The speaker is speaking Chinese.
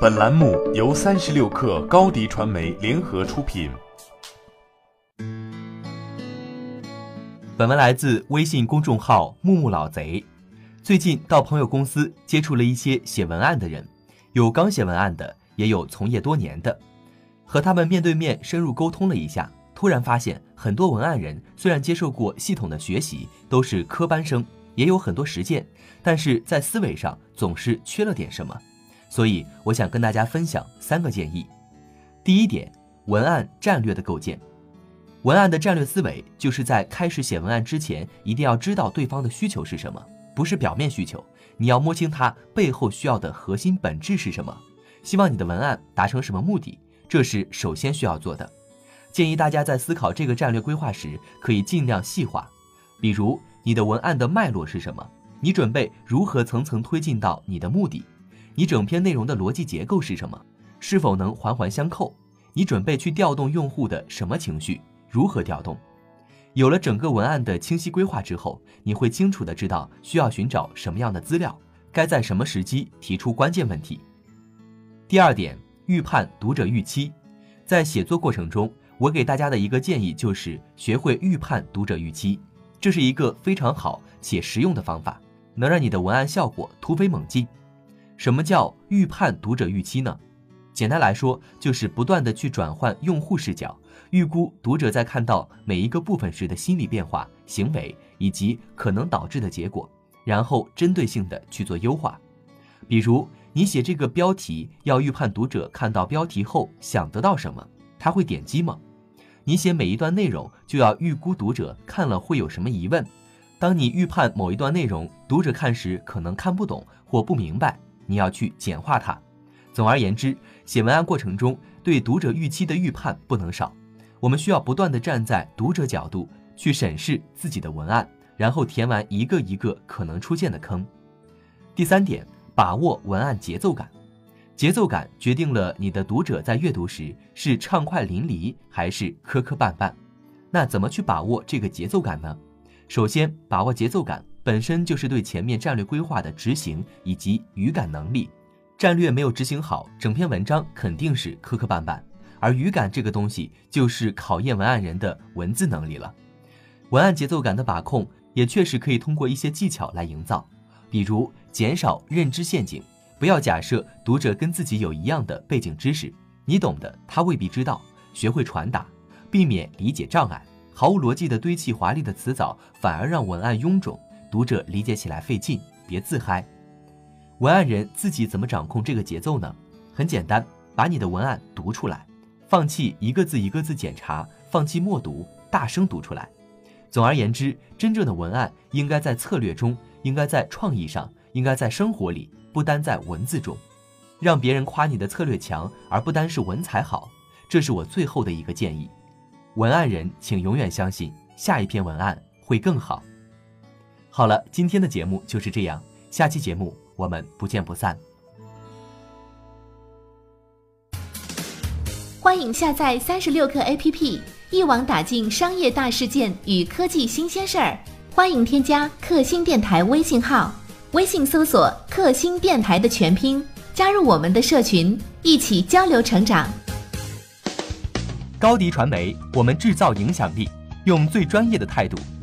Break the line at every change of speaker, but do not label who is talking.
本栏目由三十六氪高低传媒联合出品。
本文来自微信公众号“木木老贼”。最近到朋友公司接触了一些写文案的人，有刚写文案的，也有从业多年的。和他们面对面深入沟通了一下，突然发现很多文案人虽然接受过系统的学习，都是科班生，也有很多实践，但是在思维上总是缺了点什么。所以我想跟大家分享三个建议。第一点，文案战略的构建。文案的战略思维就是在开始写文案之前，一定要知道对方的需求是什么，不是表面需求，你要摸清他背后需要的核心本质是什么，希望你的文案达成什么目的，这是首先需要做的。建议大家在思考这个战略规划时，可以尽量细化，比如你的文案的脉络是什么，你准备如何层层推进到你的目的。你整篇内容的逻辑结构是什么？是否能环环相扣？你准备去调动用户的什么情绪？如何调动？有了整个文案的清晰规划之后，你会清楚的知道需要寻找什么样的资料，该在什么时机提出关键问题。第二点，预判读者预期。在写作过程中，我给大家的一个建议就是学会预判读者预期，这是一个非常好且实用的方法，能让你的文案效果突飞猛进。什么叫预判读者预期呢？简单来说，就是不断的去转换用户视角，预估读者在看到每一个部分时的心理变化、行为以及可能导致的结果，然后针对性的去做优化。比如，你写这个标题，要预判读者看到标题后想得到什么，他会点击吗？你写每一段内容，就要预估读者看了会有什么疑问。当你预判某一段内容，读者看时可能看不懂或不明白。你要去简化它。总而言之，写文案过程中对读者预期的预判不能少。我们需要不断地站在读者角度去审视自己的文案，然后填完一个一个可能出现的坑。第三点，把握文案节奏感。节奏感决定了你的读者在阅读时是畅快淋漓还是磕磕绊绊。那怎么去把握这个节奏感呢？首先，把握节奏感。本身就是对前面战略规划的执行以及语感能力，战略没有执行好，整篇文章肯定是磕磕绊绊。而语感这个东西，就是考验文案人的文字能力了。文案节奏感的把控，也确实可以通过一些技巧来营造，比如减少认知陷阱，不要假设读者跟自己有一样的背景知识，你懂的他未必知道，学会传达，避免理解障碍，毫无逻辑的堆砌华丽的词藻，反而让文案臃肿。读者理解起来费劲，别自嗨。文案人自己怎么掌控这个节奏呢？很简单，把你的文案读出来，放弃一个字一个字检查，放弃默读，大声读出来。总而言之，真正的文案应该在策略中，应该在创意上，应该在生活里，不单在文字中。让别人夸你的策略强，而不单是文采好，这是我最后的一个建议。文案人，请永远相信，下一篇文案会更好。好了，今天的节目就是这样，下期节目我们不见不散。
欢迎下载三十六课 APP，一网打尽商业大事件与科技新鲜事儿。欢迎添加克星电台微信号，微信搜索“克星电台”的全拼，加入我们的社群，一起交流成长。
高迪传媒，我们制造影响力，用最专业的态度。